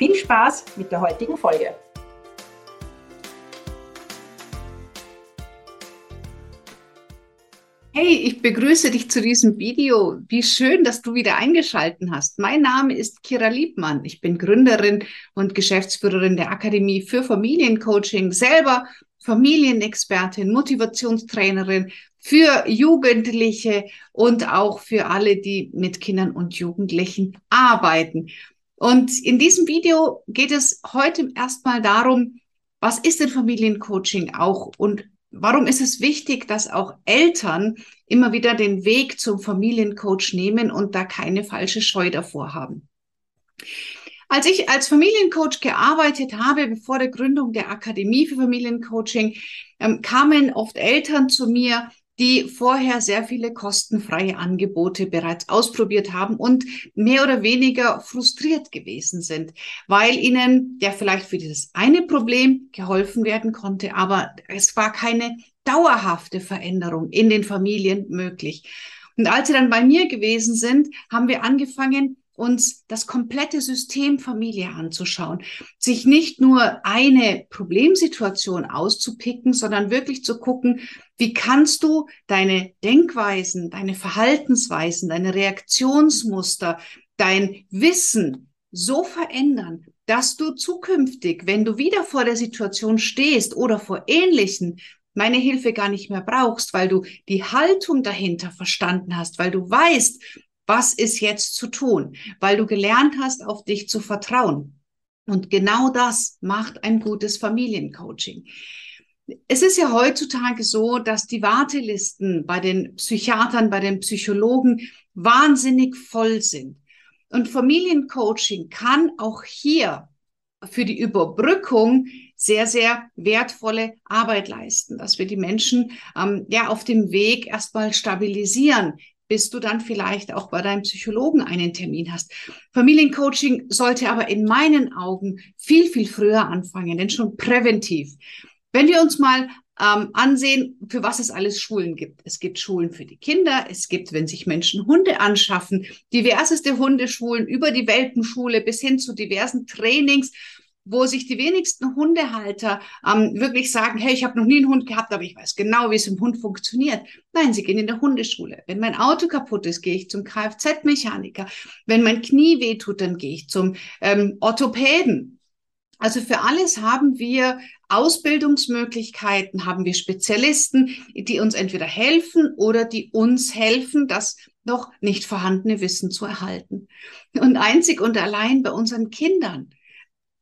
Viel Spaß mit der heutigen Folge. Hey, ich begrüße dich zu diesem Video. Wie schön, dass du wieder eingeschalten hast. Mein Name ist Kira Liebmann. Ich bin Gründerin und Geschäftsführerin der Akademie für Familiencoaching, selber Familienexpertin, Motivationstrainerin für Jugendliche und auch für alle, die mit Kindern und Jugendlichen arbeiten. Und in diesem Video geht es heute erstmal darum, was ist denn Familiencoaching auch und warum ist es wichtig, dass auch Eltern immer wieder den Weg zum Familiencoach nehmen und da keine falsche Scheu davor haben. Als ich als Familiencoach gearbeitet habe, bevor der Gründung der Akademie für Familiencoaching, ähm, kamen oft Eltern zu mir, die vorher sehr viele kostenfreie Angebote bereits ausprobiert haben und mehr oder weniger frustriert gewesen sind, weil ihnen ja vielleicht für dieses eine Problem geholfen werden konnte, aber es war keine dauerhafte Veränderung in den Familien möglich. Und als sie dann bei mir gewesen sind, haben wir angefangen, uns das komplette System Familie anzuschauen, sich nicht nur eine Problemsituation auszupicken, sondern wirklich zu gucken, wie kannst du deine Denkweisen, deine Verhaltensweisen, deine Reaktionsmuster, dein Wissen so verändern, dass du zukünftig, wenn du wieder vor der Situation stehst oder vor ähnlichen, meine Hilfe gar nicht mehr brauchst, weil du die Haltung dahinter verstanden hast, weil du weißt, was ist jetzt zu tun? Weil du gelernt hast, auf dich zu vertrauen. Und genau das macht ein gutes Familiencoaching. Es ist ja heutzutage so, dass die Wartelisten bei den Psychiatern, bei den Psychologen wahnsinnig voll sind. Und Familiencoaching kann auch hier für die Überbrückung sehr, sehr wertvolle Arbeit leisten, dass wir die Menschen ähm, ja auf dem Weg erstmal stabilisieren, bis du dann vielleicht auch bei deinem Psychologen einen Termin hast. Familiencoaching sollte aber in meinen Augen viel, viel früher anfangen, denn schon präventiv. Wenn wir uns mal ähm, ansehen, für was es alles Schulen gibt. Es gibt Schulen für die Kinder, es gibt, wenn sich Menschen Hunde anschaffen, diverseste Hundeschulen über die Welpenschule bis hin zu diversen Trainings wo sich die wenigsten Hundehalter ähm, wirklich sagen, hey, ich habe noch nie einen Hund gehabt, aber ich weiß genau, wie es im Hund funktioniert. Nein, sie gehen in der Hundeschule. Wenn mein Auto kaputt ist, gehe ich zum Kfz-Mechaniker. Wenn mein Knie wehtut, dann gehe ich zum ähm, Orthopäden. Also für alles haben wir Ausbildungsmöglichkeiten, haben wir Spezialisten, die uns entweder helfen oder die uns helfen, das noch nicht vorhandene Wissen zu erhalten. Und einzig und allein bei unseren Kindern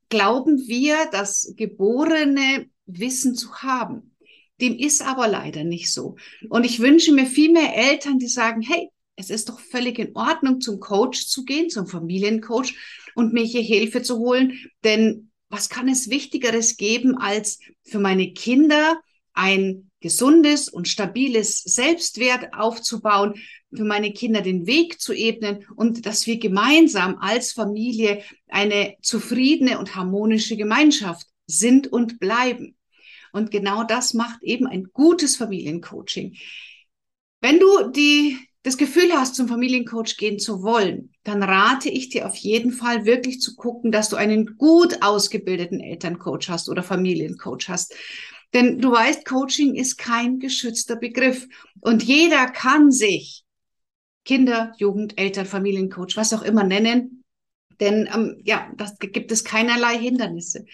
glauben wir, das geborene Wissen zu haben. Dem ist aber leider nicht so. Und ich wünsche mir viel mehr Eltern, die sagen, hey, es ist doch völlig in Ordnung, zum Coach zu gehen, zum Familiencoach und mir hier Hilfe zu holen. Denn was kann es Wichtigeres geben, als für meine Kinder ein gesundes und stabiles Selbstwert aufzubauen, für meine Kinder den Weg zu ebnen und dass wir gemeinsam als Familie eine zufriedene und harmonische Gemeinschaft sind und bleiben. Und genau das macht eben ein gutes Familiencoaching. Wenn du die, das Gefühl hast, zum Familiencoach gehen zu wollen, dann rate ich dir auf jeden Fall wirklich zu gucken, dass du einen gut ausgebildeten Elterncoach hast oder Familiencoach hast. Denn du weißt, Coaching ist kein geschützter Begriff und jeder kann sich Kinder, Jugend, Eltern, Familiencoach, was auch immer nennen. Denn ähm, ja, das gibt es keinerlei Hindernisse.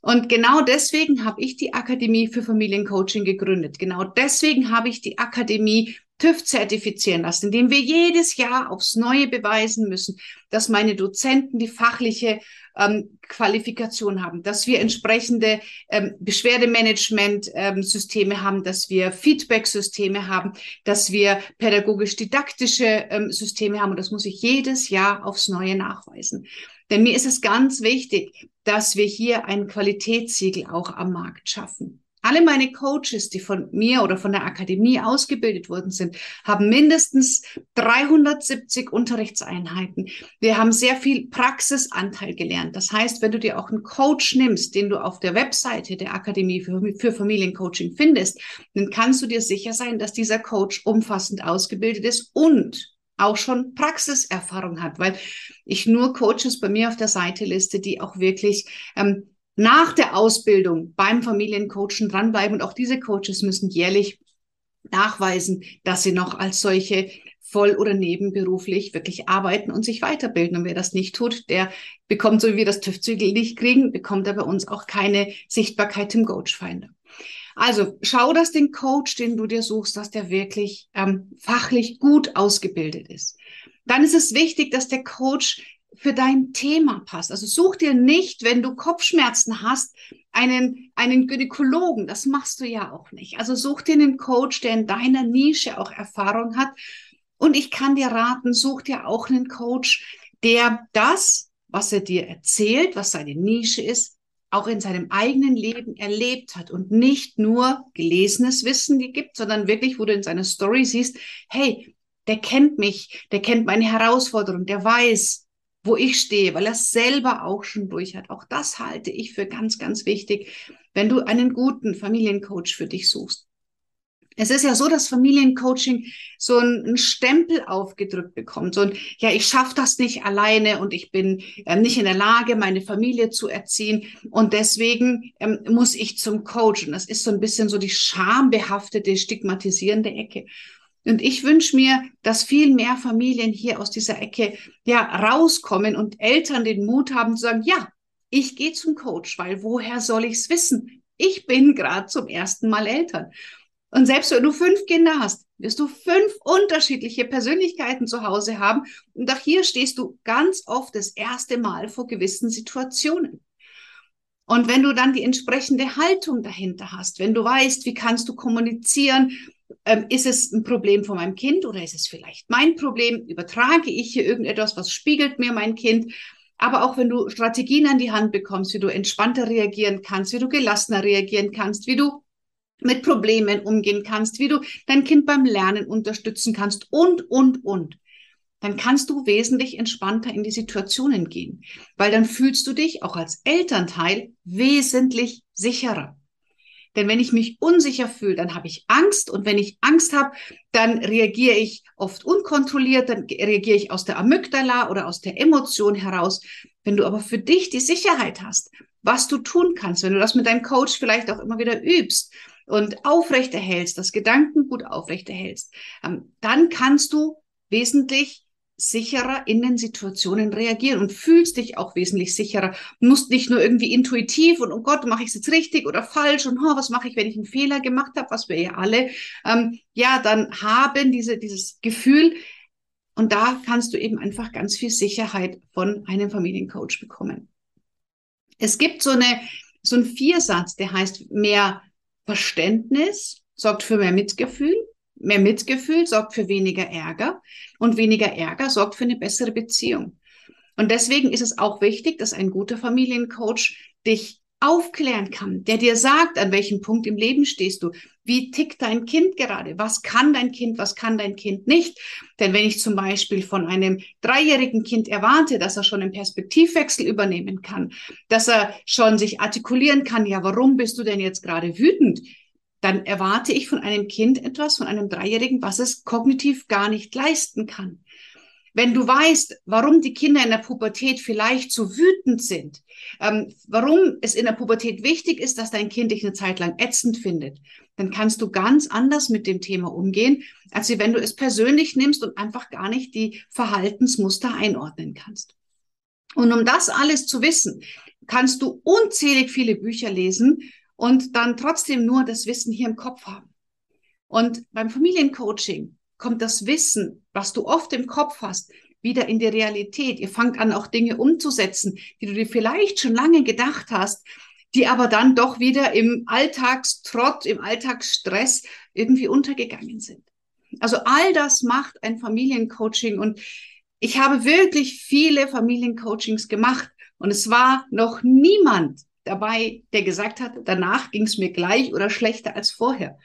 Und genau deswegen habe ich die Akademie für Familiencoaching gegründet. Genau deswegen habe ich die Akademie TÜV zertifizieren lassen, indem wir jedes Jahr aufs Neue beweisen müssen, dass meine Dozenten die fachliche ähm, Qualifikation haben, dass wir entsprechende ähm, Beschwerdemanagement-Systeme ähm, haben, dass wir Feedback-Systeme haben, dass wir pädagogisch-didaktische ähm, Systeme haben. Und das muss ich jedes Jahr aufs Neue nachweisen. Denn mir ist es ganz wichtig, dass wir hier ein Qualitätssiegel auch am Markt schaffen. Alle meine Coaches, die von mir oder von der Akademie ausgebildet worden sind, haben mindestens 370 Unterrichtseinheiten. Wir haben sehr viel Praxisanteil gelernt. Das heißt, wenn du dir auch einen Coach nimmst, den du auf der Webseite der Akademie für, für Familiencoaching findest, dann kannst du dir sicher sein, dass dieser Coach umfassend ausgebildet ist und auch schon Praxiserfahrung hat, weil ich nur Coaches bei mir auf der Seite liste, die auch wirklich ähm, nach der Ausbildung beim Familiencoachen dranbleiben. Und auch diese Coaches müssen jährlich nachweisen, dass sie noch als solche voll oder nebenberuflich wirklich arbeiten und sich weiterbilden. Und wer das nicht tut, der bekommt, so wie wir das TÜV-Zügel nicht kriegen, bekommt er bei uns auch keine Sichtbarkeit im Coach-Finder. Also schau, dass den Coach, den du dir suchst, dass der wirklich ähm, fachlich gut ausgebildet ist. Dann ist es wichtig, dass der Coach für dein Thema passt. Also such dir nicht, wenn du Kopfschmerzen hast, einen, einen Gynäkologen. Das machst du ja auch nicht. Also such dir einen Coach, der in deiner Nische auch Erfahrung hat. Und ich kann dir raten, such dir auch einen Coach, der das, was er dir erzählt, was seine Nische ist, auch in seinem eigenen Leben erlebt hat und nicht nur gelesenes Wissen gibt, sondern wirklich, wo du in seiner Story siehst, hey, der kennt mich, der kennt meine Herausforderung, der weiß, wo ich stehe, weil er selber auch schon durch hat. Auch das halte ich für ganz, ganz wichtig, wenn du einen guten Familiencoach für dich suchst. Es ist ja so, dass Familiencoaching so einen Stempel aufgedrückt bekommt. So ein, ja, ich schaffe das nicht alleine und ich bin äh, nicht in der Lage, meine Familie zu erziehen. Und deswegen ähm, muss ich zum Coach. Und das ist so ein bisschen so die schambehaftete, stigmatisierende Ecke. Und ich wünsche mir, dass viel mehr Familien hier aus dieser Ecke ja rauskommen und Eltern den Mut haben zu sagen, ja, ich gehe zum Coach, weil woher soll ich es wissen? Ich bin gerade zum ersten Mal Eltern. Und selbst wenn du fünf Kinder hast, wirst du fünf unterschiedliche Persönlichkeiten zu Hause haben. Und auch hier stehst du ganz oft das erste Mal vor gewissen Situationen. Und wenn du dann die entsprechende Haltung dahinter hast, wenn du weißt, wie kannst du kommunizieren, ähm, ist es ein Problem von meinem Kind oder ist es vielleicht mein Problem? Übertrage ich hier irgendetwas, was spiegelt mir mein Kind? Aber auch wenn du Strategien an die Hand bekommst, wie du entspannter reagieren kannst, wie du gelassener reagieren kannst, wie du mit Problemen umgehen kannst, wie du dein Kind beim Lernen unterstützen kannst und, und, und, dann kannst du wesentlich entspannter in die Situationen gehen, weil dann fühlst du dich auch als Elternteil wesentlich sicherer. Denn wenn ich mich unsicher fühle, dann habe ich Angst. Und wenn ich Angst habe, dann reagiere ich oft unkontrolliert, dann reagiere ich aus der Amygdala oder aus der Emotion heraus. Wenn du aber für dich die Sicherheit hast, was du tun kannst, wenn du das mit deinem Coach vielleicht auch immer wieder übst und aufrechterhältst, das Gedankengut aufrechterhältst, ähm, dann kannst du wesentlich sicherer in den Situationen reagieren und fühlst dich auch wesentlich sicherer. Musst nicht nur irgendwie intuitiv und oh Gott, mache ich es jetzt richtig oder falsch und oh, was mache ich, wenn ich einen Fehler gemacht habe, was wir ja alle ähm, ja dann haben, diese, dieses Gefühl. Und da kannst du eben einfach ganz viel Sicherheit von einem Familiencoach bekommen. Es gibt so eine so ein Viersatz, der heißt mehr Verständnis, sorgt für mehr Mitgefühl, Mehr Mitgefühl sorgt für weniger Ärger und weniger Ärger sorgt für eine bessere Beziehung. Und deswegen ist es auch wichtig, dass ein guter Familiencoach dich aufklären kann, der dir sagt, an welchem Punkt im Leben stehst du, wie tickt dein Kind gerade, was kann dein Kind, was kann dein Kind nicht. Denn wenn ich zum Beispiel von einem dreijährigen Kind erwarte, dass er schon einen Perspektivwechsel übernehmen kann, dass er schon sich artikulieren kann, ja, warum bist du denn jetzt gerade wütend? Dann erwarte ich von einem Kind etwas, von einem Dreijährigen, was es kognitiv gar nicht leisten kann. Wenn du weißt, warum die Kinder in der Pubertät vielleicht so wütend sind, ähm, warum es in der Pubertät wichtig ist, dass dein Kind dich eine Zeit lang ätzend findet, dann kannst du ganz anders mit dem Thema umgehen, als wenn du es persönlich nimmst und einfach gar nicht die Verhaltensmuster einordnen kannst. Und um das alles zu wissen, kannst du unzählig viele Bücher lesen und dann trotzdem nur das Wissen hier im Kopf haben. Und beim Familiencoaching kommt das Wissen, was du oft im Kopf hast, wieder in die Realität. Ihr fangt an, auch Dinge umzusetzen, die du dir vielleicht schon lange gedacht hast, die aber dann doch wieder im Alltagstrott, im Alltagsstress irgendwie untergegangen sind. Also all das macht ein Familiencoaching und ich habe wirklich viele Familiencoachings gemacht und es war noch niemand dabei, der gesagt hat, danach ging es mir gleich oder schlechter als vorher.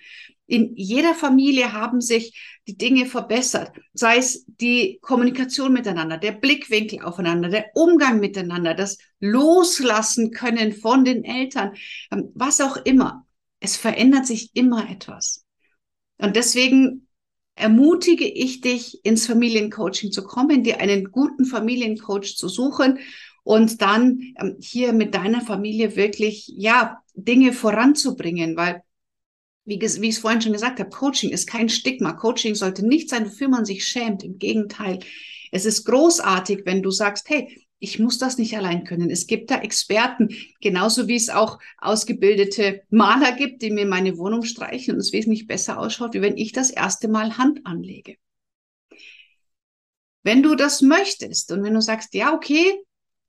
In jeder Familie haben sich die Dinge verbessert, sei es die Kommunikation miteinander, der Blickwinkel aufeinander, der Umgang miteinander, das Loslassen können von den Eltern, ähm, was auch immer. Es verändert sich immer etwas. Und deswegen ermutige ich dich, ins Familiencoaching zu kommen, dir einen guten Familiencoach zu suchen und dann ähm, hier mit deiner Familie wirklich, ja, Dinge voranzubringen, weil wie, wie ich es vorhin schon gesagt habe, Coaching ist kein Stigma. Coaching sollte nicht sein, wofür man sich schämt. Im Gegenteil, es ist großartig, wenn du sagst, hey, ich muss das nicht allein können. Es gibt da Experten, genauso wie es auch ausgebildete Maler gibt, die mir meine Wohnung streichen und es wesentlich besser ausschaut, wie wenn ich das erste Mal Hand anlege. Wenn du das möchtest und wenn du sagst, ja, okay,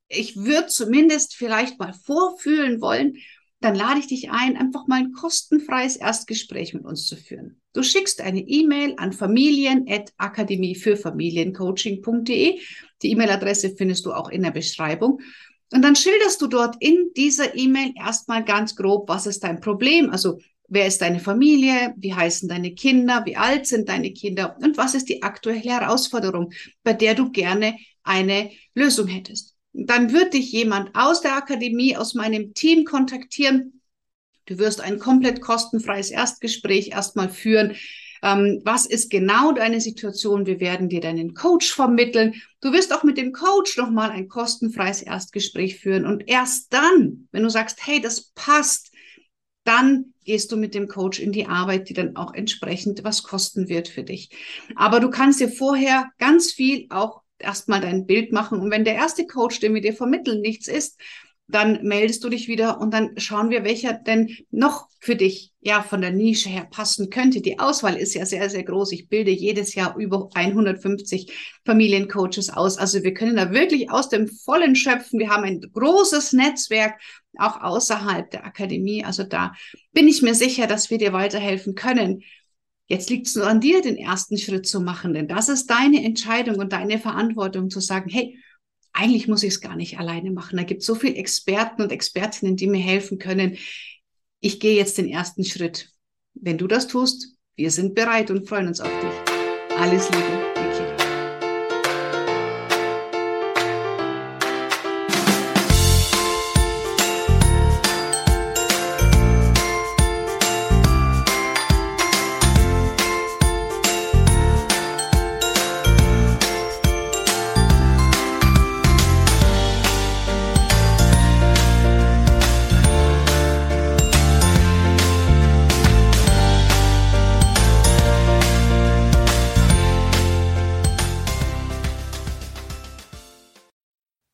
ich würde zumindest vielleicht mal vorfühlen wollen, dann lade ich dich ein, einfach mal ein kostenfreies Erstgespräch mit uns zu führen. Du schickst eine E-Mail an familien.akademie für Familiencoaching.de. Die E-Mail-Adresse findest du auch in der Beschreibung. Und dann schilderst du dort in dieser E-Mail erstmal ganz grob, was ist dein Problem? Also, wer ist deine Familie? Wie heißen deine Kinder? Wie alt sind deine Kinder? Und was ist die aktuelle Herausforderung, bei der du gerne eine Lösung hättest? Dann wird dich jemand aus der Akademie, aus meinem Team kontaktieren. Du wirst ein komplett kostenfreies Erstgespräch erstmal führen. Ähm, was ist genau deine Situation? Wir werden dir deinen Coach vermitteln. Du wirst auch mit dem Coach nochmal ein kostenfreies Erstgespräch führen. Und erst dann, wenn du sagst, hey, das passt, dann gehst du mit dem Coach in die Arbeit, die dann auch entsprechend was kosten wird für dich. Aber du kannst dir vorher ganz viel auch erstmal dein Bild machen. Und wenn der erste Coach, den wir dir vermitteln, nichts ist, dann meldest du dich wieder und dann schauen wir, welcher denn noch für dich ja von der Nische her passen könnte. Die Auswahl ist ja sehr, sehr groß. Ich bilde jedes Jahr über 150 Familiencoaches aus. Also wir können da wirklich aus dem Vollen schöpfen. Wir haben ein großes Netzwerk auch außerhalb der Akademie. Also da bin ich mir sicher, dass wir dir weiterhelfen können. Jetzt liegt es nur an dir, den ersten Schritt zu machen, denn das ist deine Entscheidung und deine Verantwortung zu sagen, hey, eigentlich muss ich es gar nicht alleine machen. Da gibt es so viele Experten und Expertinnen, die mir helfen können. Ich gehe jetzt den ersten Schritt. Wenn du das tust, wir sind bereit und freuen uns auf dich. Alles Liebe.